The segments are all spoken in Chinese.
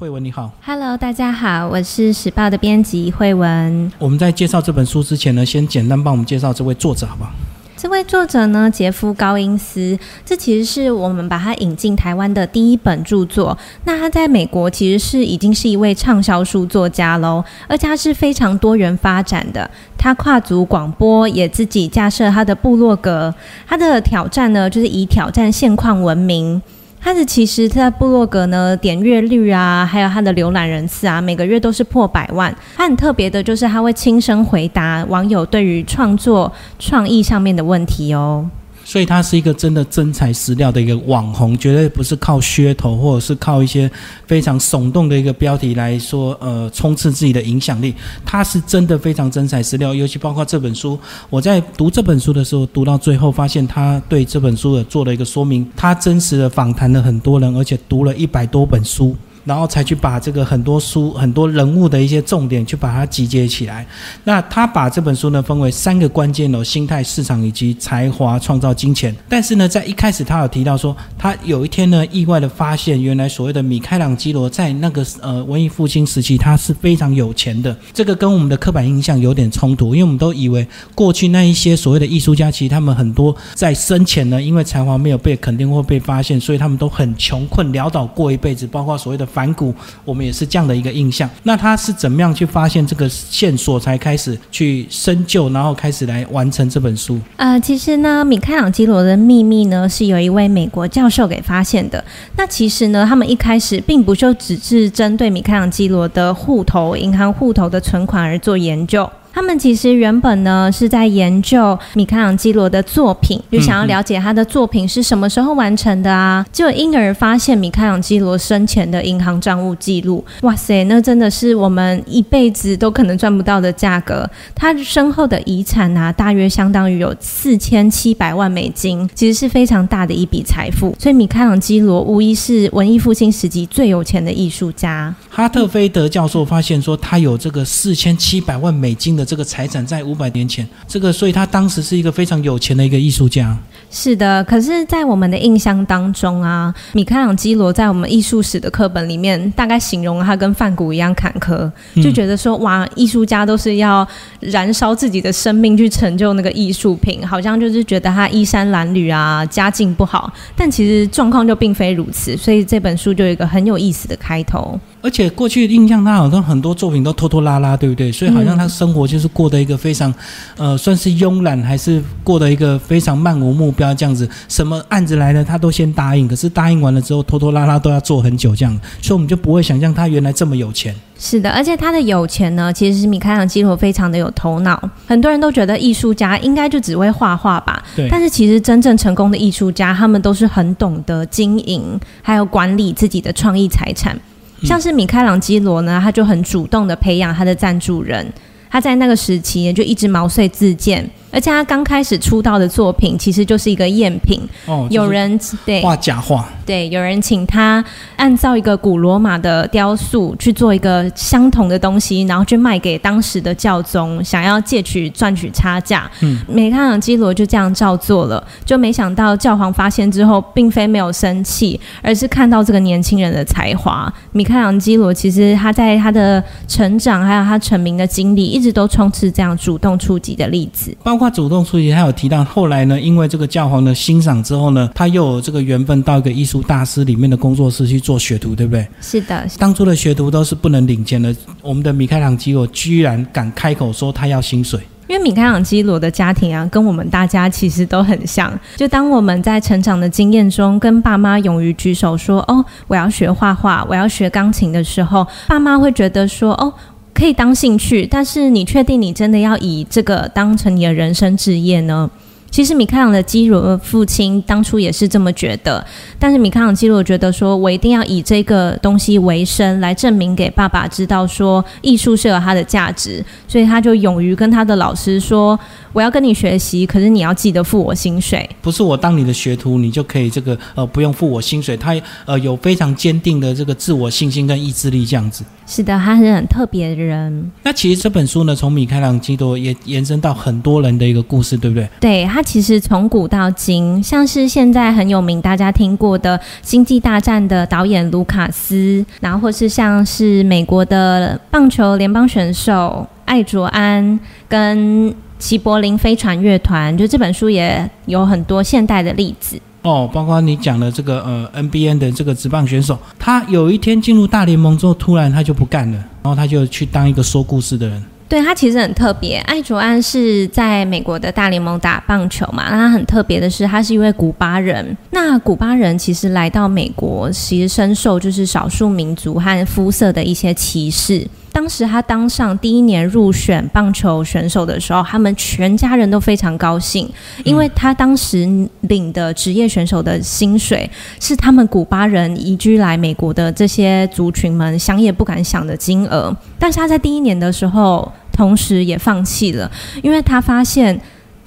慧文你好，Hello，大家好，我是时报的编辑慧文。我们在介绍这本书之前呢，先简单帮我们介绍这位作者好不好？这位作者呢，杰夫高因斯，这其实是我们把他引进台湾的第一本著作。那他在美国其实是已经是一位畅销书作家喽，而且他是非常多元发展的。他跨足广播，也自己架设他的部落格。他的挑战呢，就是以挑战现况闻名。他的其实他，在部落格呢，点阅率啊，还有他的浏览人次啊，每个月都是破百万。他很特别的，就是他会亲身回答网友对于创作创意上面的问题哦。所以他是一个真的真材实料的一个网红，绝对不是靠噱头或者是靠一些非常耸动的一个标题来说，呃，冲刺自己的影响力。他是真的非常真材实料，尤其包括这本书，我在读这本书的时候，读到最后发现他对这本书的做了一个说明，他真实的访谈了很多人，而且读了一百多本书。然后才去把这个很多书、很多人物的一些重点，去把它集结起来。那他把这本书呢分为三个关键哦：心态、市场以及才华创造金钱。但是呢，在一开始他有提到说，他有一天呢意外的发现，原来所谓的米开朗基罗在那个呃文艺复兴时期，他是非常有钱的。这个跟我们的刻板印象有点冲突，因为我们都以为过去那一些所谓的艺术家，其实他们很多在生前呢，因为才华没有被肯定或被发现，所以他们都很穷困潦倒过一辈子，包括所谓的。反骨，我们也是这样的一个印象。那他是怎么样去发现这个线索，才开始去深究，然后开始来完成这本书？呃，其实呢，米开朗基罗的秘密呢，是有一位美国教授给发现的。那其实呢，他们一开始并不就只是针对米开朗基罗的户头、银行户头的存款而做研究。他们其实原本呢是在研究米开朗基罗的作品，就想要了解他的作品是什么时候完成的啊，就因而发现米开朗基罗生前的银行账务记录。哇塞，那真的是我们一辈子都可能赚不到的价格。他身后的遗产啊，大约相当于有四千七百万美金，其实是非常大的一笔财富。所以米开朗基罗无疑是文艺复兴时期最有钱的艺术家。哈特菲德教授发现说，他有这个四千七百万美金的。这个财产在五百年前，这个所以他当时是一个非常有钱的一个艺术家。是的，可是，在我们的印象当中啊，米开朗基罗在我们艺术史的课本里面，大概形容他跟梵谷一样坎坷，就觉得说，哇，艺术家都是要燃烧自己的生命去成就那个艺术品，好像就是觉得他衣衫褴褛啊，家境不好。但其实状况就并非如此，所以这本书就有一个很有意思的开头。而且过去的印象，他好像很多作品都拖拖拉拉，对不对？所以好像他生活就是过的一个非常，呃，算是慵懒，还是过的一个非常漫无目标这样子。什么案子来了，他都先答应，可是答应完了之后，拖拖拉拉都要做很久这样。所以我们就不会想象他原来这么有钱。是的，而且他的有钱呢，其实是米开朗基罗非常的有头脑。很多人都觉得艺术家应该就只会画画吧，对。但是其实真正成功的艺术家，他们都是很懂得经营，还有管理自己的创意财产。像是米开朗基罗呢，他就很主动的培养他的赞助人，他在那个时期就一直毛遂自荐。而且他刚开始出道的作品其实就是一个赝品，哦，有人对画假画，对，有人请他按照一个古罗马的雕塑去做一个相同的东西，然后去卖给当时的教宗，想要借取赚取差价。嗯，米开朗基罗就这样照做了，就没想到教皇发现之后，并非没有生气，而是看到这个年轻人的才华。米开朗基罗其实他在他的成长还有他成名的经历，一直都充斥这样主动出击的例子，包括。他主动出击，他有提到后来呢，因为这个教皇的欣赏之后呢，他又有这个缘分到一个艺术大师里面的工作室去做学徒，对不对？是的，当初的学徒都是不能领钱的，我们的米开朗基罗居然敢开口说他要薪水。因为米开朗基罗的家庭啊，跟我们大家其实都很像。就当我们在成长的经验中，跟爸妈勇于举手说：“哦，我要学画画，我要学钢琴”的时候，爸妈会觉得说：“哦。”可以当兴趣，但是你确定你真的要以这个当成你的人生职业呢？其实米开朗的基罗父亲当初也是这么觉得，但是米开朗基罗觉得说，我一定要以这个东西为生，来证明给爸爸知道说艺术是有它的价值，所以他就勇于跟他的老师说，我要跟你学习，可是你要记得付我薪水。不是我当你的学徒，你就可以这个呃不用付我薪水。他呃有非常坚定的这个自我信心跟意志力这样子。是的，他是很特别的人。那其实这本书呢，从米开朗基罗也延伸到很多人的一个故事，对不对？对他。其实从古到今，像是现在很有名大家听过的《星际大战》的导演卢卡斯，然后或是像是美国的棒球联邦选手艾卓安跟齐柏林飞船乐团，就这本书也有很多现代的例子。哦，包括你讲的这个呃 NBA 的这个职棒选手，他有一天进入大联盟之后，突然他就不干了，然后他就去当一个说故事的人。对他其实很特别，艾卓安是在美国的大联盟打棒球嘛，那他很特别的是，他是一位古巴人。那古巴人其实来到美国，其实深受就是少数民族和肤色的一些歧视。当时他当上第一年入选棒球选手的时候，他们全家人都非常高兴，因为他当时领的职业选手的薪水是他们古巴人移居来美国的这些族群们想也不敢想的金额。但是他在第一年的时候，同时也放弃了，因为他发现。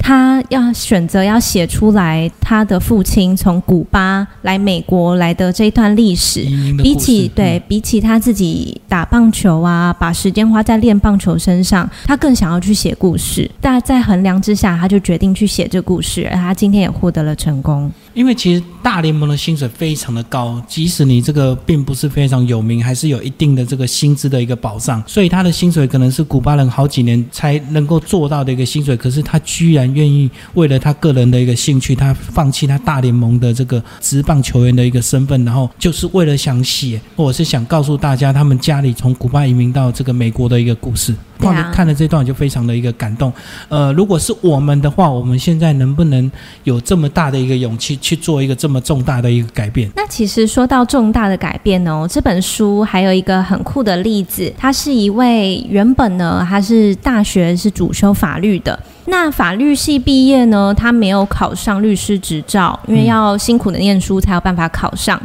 他要选择要写出来他的父亲从古巴来美国来的这一段历史，比起对比起他自己打棒球啊，把时间花在练棒球身上，他更想要去写故事。但在衡量之下，他就决定去写这故事，而他今天也获得了成功。因为其实大联盟的薪水非常的高，即使你这个并不是非常有名，还是有一定的这个薪资的一个保障，所以他的薪水可能是古巴人好几年才能够做到的一个薪水。可是他居然愿意为了他个人的一个兴趣，他放弃他大联盟的这个职棒球员的一个身份，然后就是为了想写，或者是想告诉大家他们家里从古巴移民到这个美国的一个故事。看看了这段就非常的一个感动。呃，如果是我们的话，我们现在能不能有这么大的一个勇气去做一个这么重大的一个改变？那其实说到重大的改变哦，这本书还有一个很酷的例子，他是一位原本呢他是大学是主修法律的，那法律系毕业呢，他没有考上律师执照，因为要辛苦的念书才有办法考上。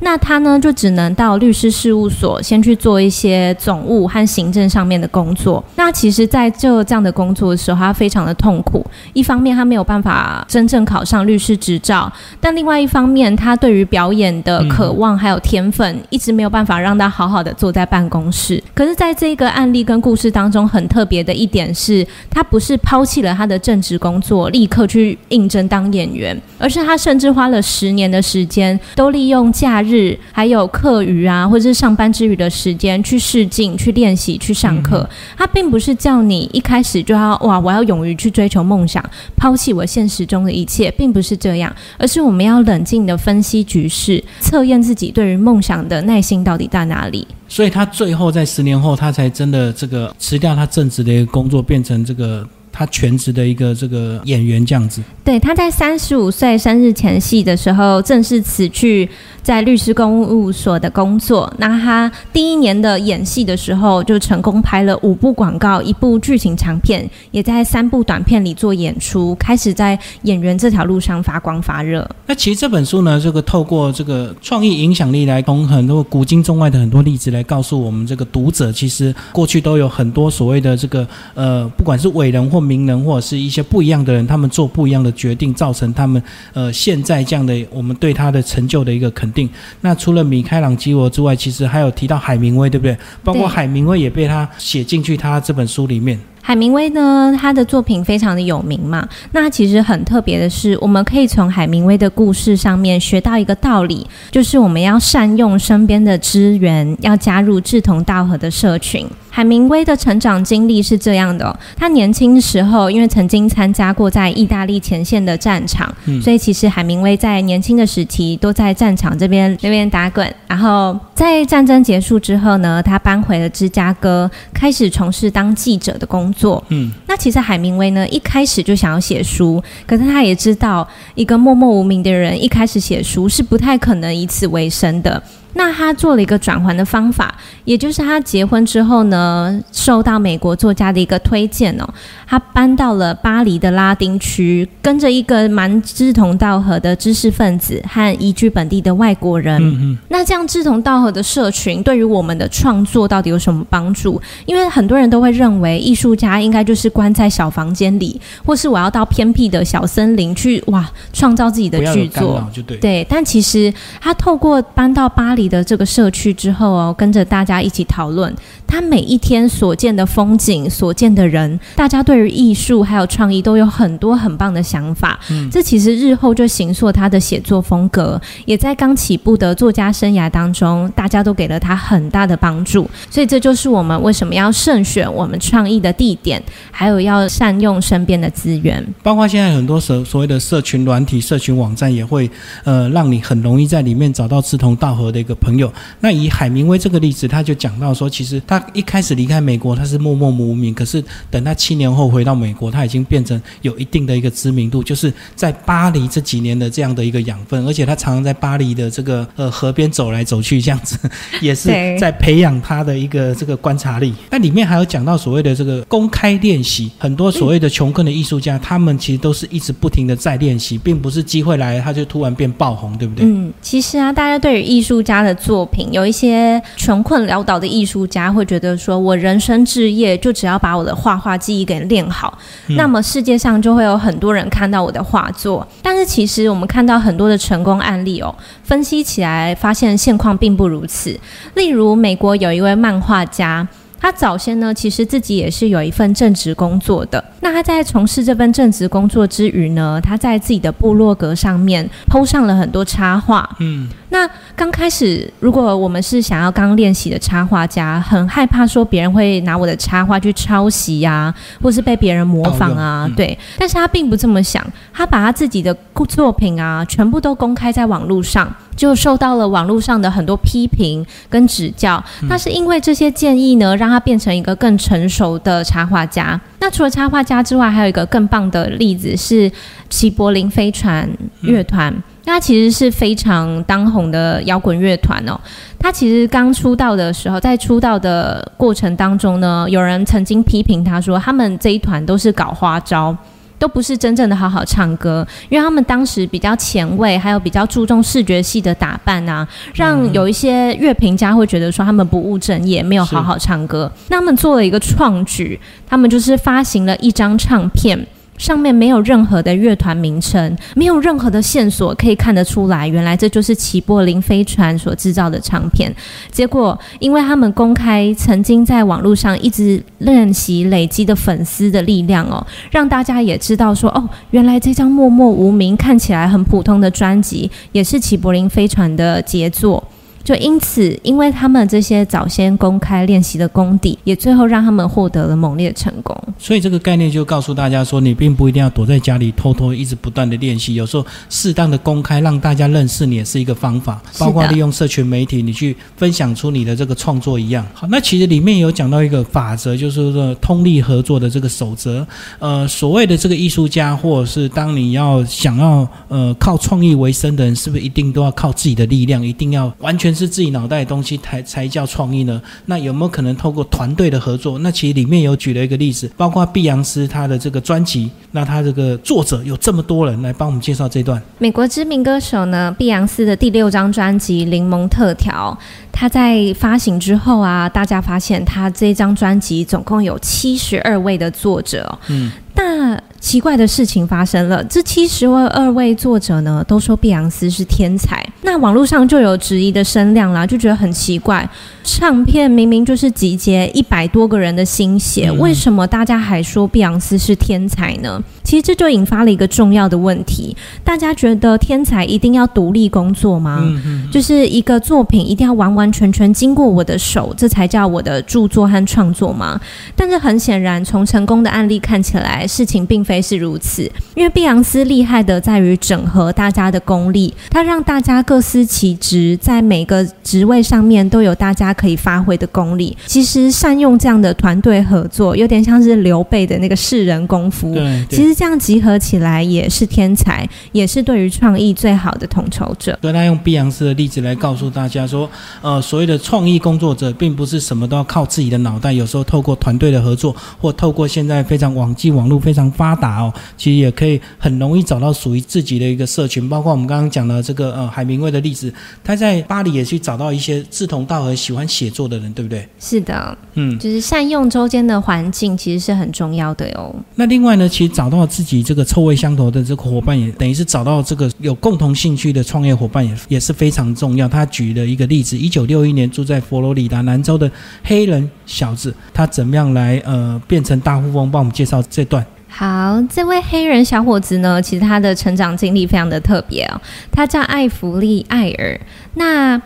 那他呢，就只能到律师事务所先去做一些总务和行政上面的工作。那其实，在做这样的工作的时候，他非常的痛苦。一方面，他没有办法真正考上律师执照；但另外一方面，他对于表演的渴望还有天分，一直没有办法让他好好的坐在办公室。可是，在这个案例跟故事当中，很特别的一点是，他不是抛弃了他的正职工作，立刻去应征当演员，而是他甚至花了十年的时间，都利用假日。还有课余啊，或者是上班之余的时间去试镜、去练习、去上课。他并不是叫你一开始就要哇，我要勇于去追求梦想，抛弃我现实中的一切，并不是这样，而是我们要冷静的分析局势，测验自己对于梦想的耐心到底在哪里。所以他最后在十年后，他才真的这个辞掉他正职的一个工作，变成这个。他全职的一个这个演员这样子，对，他在三十五岁生日前夕的时候正式辞去在律师公务所的工作。那他第一年的演戏的时候，就成功拍了五部广告、一部剧情长片，也在三部短片里做演出，开始在演员这条路上发光发热。那其实这本书呢，这个透过这个创意影响力来从很多古今中外的很多例子来告诉我们这个读者，其实过去都有很多所谓的这个呃，不管是伟人或名人或者是一些不一样的人，他们做不一样的决定，造成他们呃现在这样的我们对他的成就的一个肯定。那除了米开朗基罗之外，其实还有提到海明威，对不对？包括海明威也被他写进去他这本书里面。海明威呢，他的作品非常的有名嘛。那其实很特别的是，我们可以从海明威的故事上面学到一个道理，就是我们要善用身边的资源，要加入志同道合的社群。海明威的成长经历是这样的：他年轻时候，因为曾经参加过在意大利前线的战场，所以其实海明威在年轻的时期都在战场这边那边打滚。然后在战争结束之后呢，他搬回了芝加哥，开始从事当记者的工作。嗯，那其实海明威呢，一开始就想要写书，可是他也知道，一个默默无名的人一开始写书是不太可能以此为生的。那他做了一个转换的方法，也就是他结婚之后呢，受到美国作家的一个推荐哦，他搬到了巴黎的拉丁区，跟着一个蛮志同道合的知识分子和移居本地的外国人。那这样志同道合的社群，对于我们的创作到底有什么帮助？因为很多人都会认为，艺术家应该就是关在小房间里，或是我要到偏僻的小森林去哇，创造自己的剧作。对。对，但其实他透过搬到巴黎。的这个社区之后哦，跟着大家一起讨论。他每一天所见的风景、所见的人，大家对于艺术还有创意都有很多很棒的想法。嗯，这其实日后就形塑他的写作风格，也在刚起步的作家生涯当中，大家都给了他很大的帮助。所以这就是我们为什么要慎选我们创意的地点，还有要善用身边的资源。包括现在很多所所谓的社群软体、社群网站，也会呃让你很容易在里面找到志同道合的一个朋友。那以海明威这个例子，他就讲到说，其实他一开始离开美国，他是默默无名，可是等他七年后回到美国，他已经变成有一定的一个知名度，就是在巴黎这几年的这样的一个养分，而且他常常在巴黎的这个呃河边走来走去，这样子 也是在培养他的一个这个观察力。那里面还有讲到所谓的这个公开练习，很多所谓的穷困的艺术家，他们其实都是一直不停的在练习，并不是机会来了他就突然变爆红，对不对？嗯，其实啊，大家对于艺术家的作品，有一些穷困潦倒的艺术家会觉得说，我人生置业就只要把我的画画技艺给练好，那么世界上就会有很多人看到我的画作。但是其实我们看到很多的成功案例哦，分析起来发现现况并不如此。例如美国有一位漫画家。他早先呢，其实自己也是有一份正职工作的。那他在从事这份正职工作之余呢，他在自己的部落格上面铺上了很多插画。嗯，那刚开始，如果我们是想要刚练习的插画家，很害怕说别人会拿我的插画去抄袭呀，或是被别人模仿啊，对。但是他并不这么想，他把他自己的作品啊，全部都公开在网络上。就受到了网络上的很多批评跟指教，那是因为这些建议呢，让他变成一个更成熟的插画家。那除了插画家之外，还有一个更棒的例子是齐柏林飞船乐团，那其实是非常当红的摇滚乐团哦。他其实刚出道的时候，在出道的过程当中呢，有人曾经批评他说，他们这一团都是搞花招。都不是真正的好好唱歌，因为他们当时比较前卫，还有比较注重视觉系的打扮啊，让有一些乐评家会觉得说他们不务正业，没有好好唱歌。那他们做了一个创举，他们就是发行了一张唱片。上面没有任何的乐团名称，没有任何的线索可以看得出来，原来这就是齐柏林飞船所制造的唱片。结果，因为他们公开曾经在网络上一直练习累积的粉丝的力量哦，让大家也知道说，哦，原来这张默默无名、看起来很普通的专辑，也是齐柏林飞船的杰作。就因此，因为他们这些早先公开练习的功底，也最后让他们获得了猛烈成功。所以这个概念就告诉大家说，你并不一定要躲在家里偷偷一直不断的练习，有时候适当的公开让大家认识你也是一个方法。包括利用社群媒体，你去分享出你的这个创作一样。好，那其实里面有讲到一个法则，就是说通力合作的这个守则。呃，所谓的这个艺术家，或者是当你要想要呃靠创意为生的人，是不是一定都要靠自己的力量，一定要完全？是自己脑袋的东西才才叫创意呢？那有没有可能透过团队的合作？那其实里面有举了一个例子，包括碧昂斯他的这个专辑，那他这个作者有这么多人来帮我们介绍这段。美国知名歌手呢，碧昂斯的第六张专辑《柠檬特调》，他在发行之后啊，大家发现他这张专辑总共有七十二位的作者。嗯，那。奇怪的事情发生了，这七十位二位作者呢，都说碧昂斯是天才。那网络上就有质疑的声量啦，就觉得很奇怪。唱片明明就是集结一百多个人的心血，为什么大家还说碧昂斯是天才呢？其实这就引发了一个重要的问题：大家觉得天才一定要独立工作吗？就是一个作品一定要完完全全经过我的手，这才叫我的著作和创作吗？但是很显然，从成功的案例看起来，事情并非。是如此，因为碧昂斯厉害的在于整合大家的功力，他让大家各司其职，在每个职位上面都有大家可以发挥的功力。其实善用这样的团队合作，有点像是刘备的那个士人功夫。其实这样集合起来也是天才，也是对于创意最好的统筹者。所以他用碧昂斯的例子来告诉大家说，呃，所谓的创意工作者，并不是什么都要靠自己的脑袋，有时候透过团队的合作，或透过现在非常网际网络非常发达。哦，其实也可以很容易找到属于自己的一个社群，包括我们刚刚讲的这个呃海明威的例子，他在巴黎也去找到一些志同道合、喜欢写作的人，对不对？是的，嗯，就是善用周间的环境，其实是很重要的哟。那另外呢，其实找到自己这个臭味相投的这个伙伴，也等于是找到这个有共同兴趣的创业伙伴，也也是非常重要。他举了一个例子：一九六一年住在佛罗里达南州的黑人小子，他怎么样来呃变成大富翁？帮我们介绍这段。好，这位黑人小伙子呢，其实他的成长经历非常的特别哦，他叫艾弗利·艾尔。那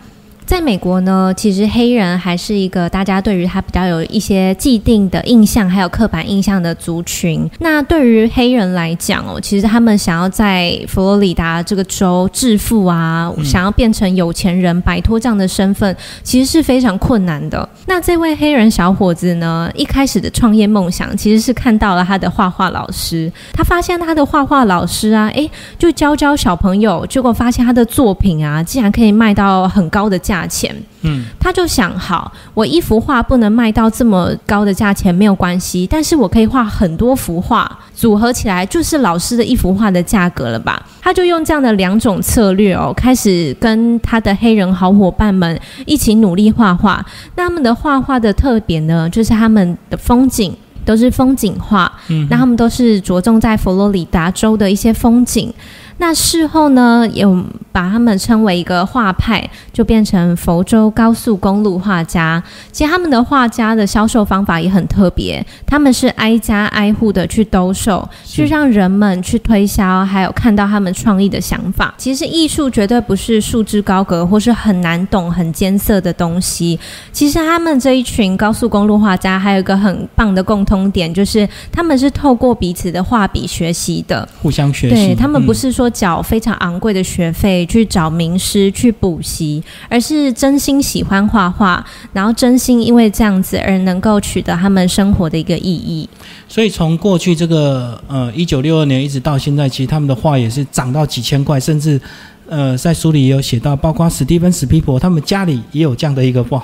在美国呢，其实黑人还是一个大家对于他比较有一些既定的印象，还有刻板印象的族群。那对于黑人来讲哦，其实他们想要在佛罗里达这个州致富啊，想要变成有钱人，摆脱这样的身份，其实是非常困难的。那这位黑人小伙子呢，一开始的创业梦想其实是看到了他的画画老师，他发现他的画画老师啊，诶，就教教小朋友，结果发现他的作品啊，竟然可以卖到很高的价。价钱，嗯，他就想好，我一幅画不能卖到这么高的价钱没有关系，但是我可以画很多幅画，组合起来就是老师的一幅画的价格了吧？他就用这样的两种策略哦，开始跟他的黑人好伙伴们一起努力画画。那他们的画画的特点呢，就是他们的风景都是风景画，嗯，那他们都是着重在佛罗里达州的一些风景。那事后呢，有把他们称为一个画派，就变成佛州高速公路画家。其实他们的画家的销售方法也很特别，他们是挨家挨户的去兜售，去让人们去推销，还有看到他们创意的想法。其实艺术绝对不是束之高阁或是很难懂、很艰涩的东西。其实他们这一群高速公路画家还有一个很棒的共通点，就是他们是透过彼此的画笔学习的，互相学习。对他们不是说。缴非常昂贵的学费去找名师去补习，而是真心喜欢画画，然后真心因为这样子而能够取得他们生活的一个意义。所以从过去这个呃一九六二年一直到现在，其实他们的画也是涨到几千块，甚至呃在书里也有写到，包括史蒂芬史皮伯他们家里也有这样的一个画。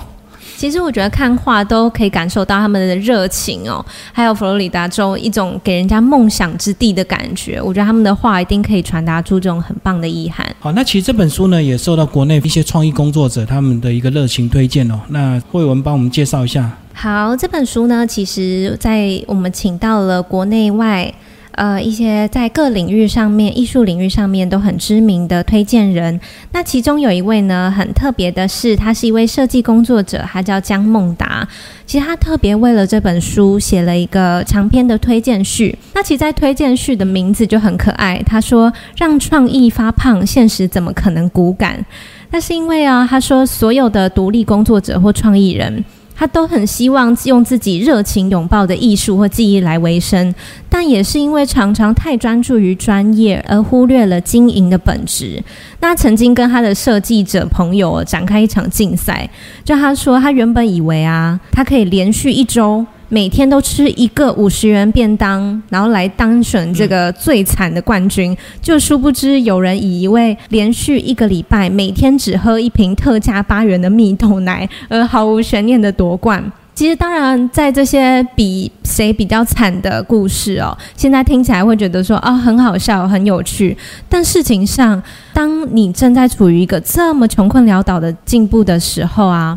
其实我觉得看画都可以感受到他们的热情哦，还有佛罗里达州一种给人家梦想之地的感觉。我觉得他们的画一定可以传达出这种很棒的意涵。好，那其实这本书呢也受到国内一些创意工作者他们的一个热情推荐哦。那慧文帮我们介绍一下。好，这本书呢，其实在我们请到了国内外。呃，一些在各领域上面、艺术领域上面都很知名的推荐人，那其中有一位呢，很特别的是，他是一位设计工作者，他叫江梦达。其实他特别为了这本书写了一个长篇的推荐序。那其实，在推荐序的名字就很可爱，他说：“让创意发胖，现实怎么可能骨感？”那是因为啊，他说所有的独立工作者或创意人。他都很希望用自己热情拥抱的艺术或技艺来维生，但也是因为常常太专注于专业，而忽略了经营的本质。那曾经跟他的设计者朋友展开一场竞赛，就他说他原本以为啊，他可以连续一周。每天都吃一个五十元便当，然后来当选这个最惨的冠军，就殊不知有人以一位连续一个礼拜每天只喝一瓶特价八元的蜜豆奶而毫无悬念的夺冠。其实，当然，在这些比谁比较惨的故事哦，现在听起来会觉得说啊很好笑、很有趣，但事情上，当你正在处于一个这么穷困潦倒的进步的时候啊。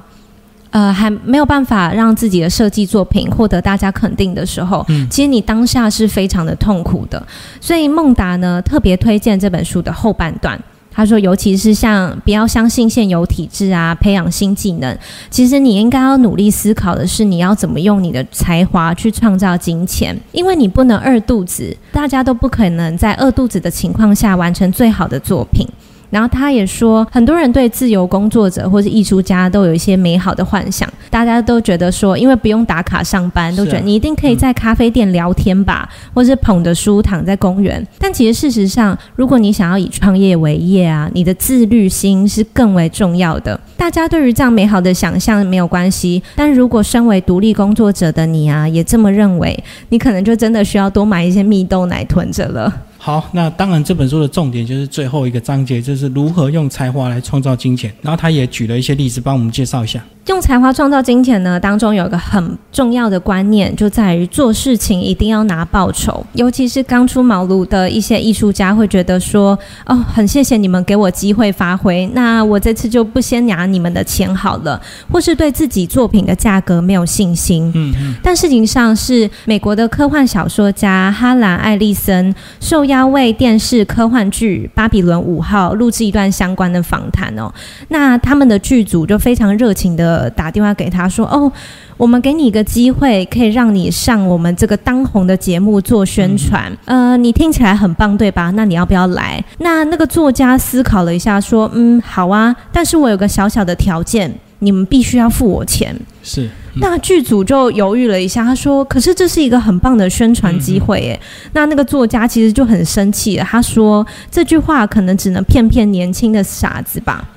呃，还没有办法让自己的设计作品获得大家肯定的时候，嗯，其实你当下是非常的痛苦的。所以孟达呢特别推荐这本书的后半段，他说，尤其是像不要相信现有体制啊，培养新技能，其实你应该要努力思考的是，你要怎么用你的才华去创造金钱，因为你不能饿肚子，大家都不可能在饿肚子的情况下完成最好的作品。然后他也说，很多人对自由工作者或是艺术家都有一些美好的幻想，大家都觉得说，因为不用打卡上班，都觉得你一定可以在咖啡店聊天吧，或是捧着书躺在公园。但其实事实上，如果你想要以创业为业啊，你的自律心是更为重要的。大家对于这样美好的想象没有关系，但如果身为独立工作者的你啊，也这么认为，你可能就真的需要多买一些蜜豆奶囤着了。好，那当然这本书的重点就是最后一个章节，就是如何用才华来创造金钱。然后他也举了一些例子，帮我们介绍一下。用才华创造金钱呢？当中有一个很重要的观念，就在于做事情一定要拿报酬。尤其是刚出茅庐的一些艺术家，会觉得说：“哦，很谢谢你们给我机会发挥，那我这次就不先拿你们的钱好了。”或是对自己作品的价格没有信心。嗯嗯。但事情上是美国的科幻小说家哈兰·艾利森受邀为电视科幻剧《巴比伦五号》录制一段相关的访谈哦。那他们的剧组就非常热情的。打电话给他说：“哦，我们给你一个机会，可以让你上我们这个当红的节目做宣传。呃，你听起来很棒，对吧？那你要不要来？”那那个作家思考了一下，说：“嗯，好啊，但是我有个小小的条件，你们必须要付我钱。”是。那剧组就犹豫了一下，他说：“可是这是一个很棒的宣传机会，耶。”那那个作家其实就很生气了，他说：“这句话可能只能骗骗年轻的傻子吧。”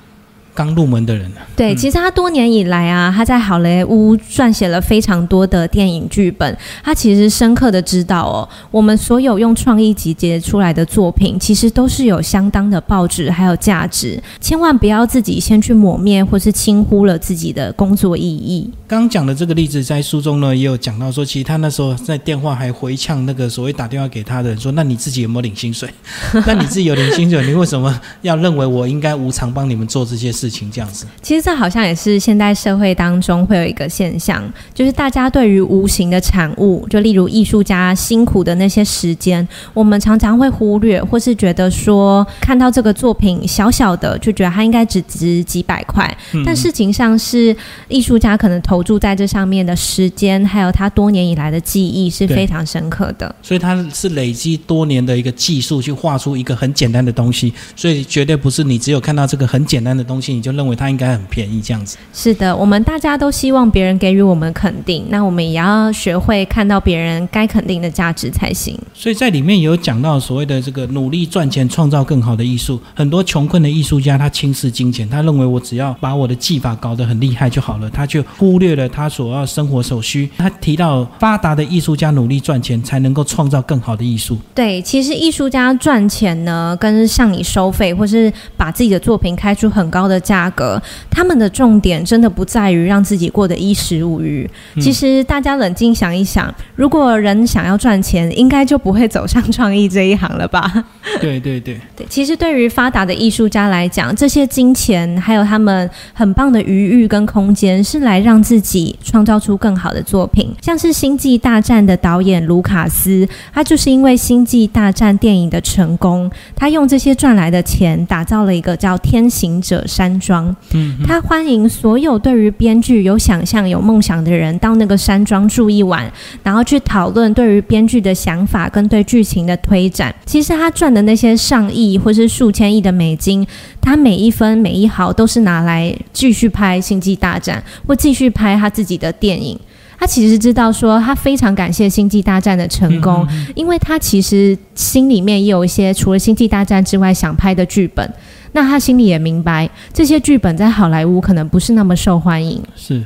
刚入门的人对，其实他多年以来啊，他在好莱坞撰写了非常多的电影剧本。他其实深刻的知道哦，我们所有用创意集结出来的作品，其实都是有相当的报纸还有价值。千万不要自己先去抹灭或是轻忽了自己的工作意义。刚讲的这个例子，在书中呢也有讲到说，其实他那时候在电话还回呛那个所谓打电话给他的人说：“那你自己有没有领薪水？那你自己有领薪水，你为什么要认为我应该无偿帮你们做这些事情？”这样子，其实这好像也是现代社会当中会有一个现象，就是大家对于无形的产物，就例如艺术家辛苦的那些时间，我们常常会忽略，或是觉得说看到这个作品小小的，就觉得它应该只值几百块。但事情上是艺术家可能投注在这上面的时间，还有他多年以来的记忆是非常深刻的。所以他是累积多年的一个技术去画出一个很简单的东西，所以绝对不是你只有看到这个很简单的东西你就认为它应该很便宜这样子。是的，我们大家都希望别人给予我们肯定，那我们也要学会看到别人该肯定的价值才行。所以在里面有讲到所谓的这个努力赚钱，创造更好的艺术。很多穷困的艺术家他轻视金钱，他认为我只要把我的技法搞得很厉害就好了，他就忽略了他所要生活所需。他提到发达的艺术家努力赚钱，才能够创造更好的艺术。对，其实艺术家赚钱呢，跟向你收费，或是把自己的作品开出很高的价格。他们的重点真的不在于让自己过得衣食无虞。其实大家冷静想一想，如果人想要赚钱，应该就不会走上创意这一行了吧？对对对 对。其实对于发达的艺术家来讲，这些金钱还有他们很棒的余裕跟空间，是来让自己创造出更好的作品。像是《星际大战》的导演卢卡斯，他就是因为《星际大战》电影的成功，他用这些赚来的钱打造了一个叫天行者山庄。嗯，他欢迎所有对于编剧有想象、有梦想的人到那个山庄住一晚，然后去讨论对于编剧的想法跟对剧情的推展。其实他赚的那些上亿或是数千亿的美金，他每一分每一毫都是拿来继续拍《星际大战》或继续拍他自己的电影。他其实知道说，他非常感谢《星际大战》的成功，因为他其实心里面也有一些除了《星际大战》之外想拍的剧本。那他心里也明白，这些剧本在好莱坞可能不是那么受欢迎。是。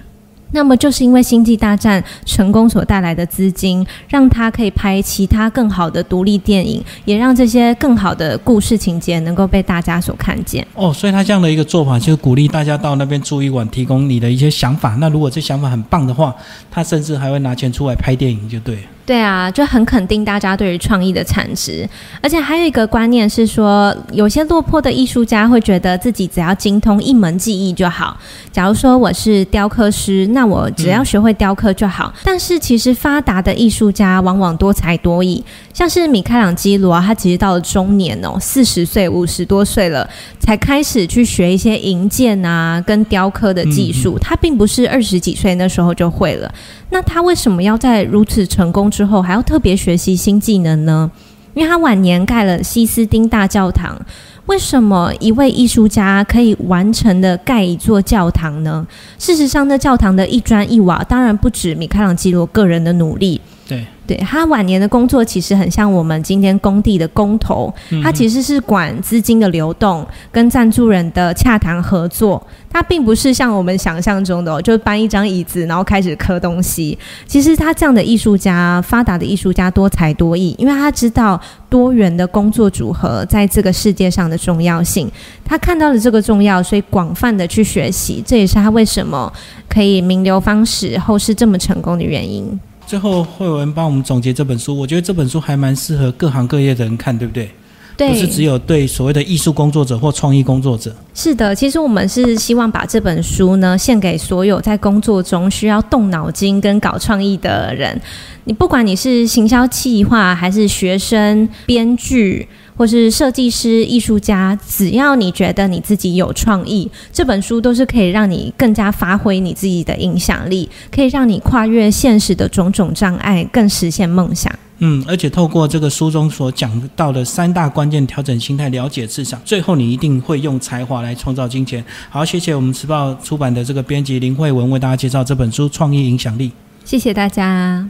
那么就是因为《星际大战》成功所带来的资金，让他可以拍其他更好的独立电影，也让这些更好的故事情节能够被大家所看见。哦，所以他这样的一个做法，就是鼓励大家到那边住一晚，提供你的一些想法。那如果这想法很棒的话，他甚至还会拿钱出来拍电影，就对。对啊，就很肯定大家对于创意的产值，而且还有一个观念是说，有些落魄的艺术家会觉得自己只要精通一门技艺就好。假如说我是雕刻师，那我只要学会雕刻就好。但是其实发达的艺术家往往多才多艺，像是米开朗基罗啊，他其实到了中年哦，四十岁、五十多岁了，才开始去学一些银件啊跟雕刻的技术。他并不是二十几岁那时候就会了。那他为什么要在如此成功之后还要特别学习新技能呢？因为他晚年盖了西斯丁大教堂。为什么一位艺术家可以完成的盖一座教堂呢？事实上，那教堂的一砖一瓦当然不止米开朗基罗个人的努力。对。对他晚年的工作其实很像我们今天工地的工头，他其实是管资金的流动跟赞助人的洽谈合作，他并不是像我们想象中的，就搬一张椅子然后开始刻东西。其实他这样的艺术家，发达的艺术家多才多艺，因为他知道多元的工作组合在这个世界上的。的重要性。他看到了这个重要，所以广泛的去学习，这也是他为什么可以名流方史后世这么成功的原因。最后，慧文帮我们总结这本书，我觉得这本书还蛮适合各行各业的人看，对不对？对，不是只有对所谓的艺术工作者或创意工作者。是的，其实我们是希望把这本书呢献给所有在工作中需要动脑筋跟搞创意的人。你不管你是行销企划，还是学生、编剧，或是设计师、艺术家，只要你觉得你自己有创意，这本书都是可以让你更加发挥你自己的影响力，可以让你跨越现实的种种障碍，更实现梦想。嗯，而且透过这个书中所讲到的三大关键调整心态，了解市场，最后你一定会用才华来创造金钱。好，谢谢我们时报出版的这个编辑林慧文为大家介绍这本书《创意影响力》。谢谢大家。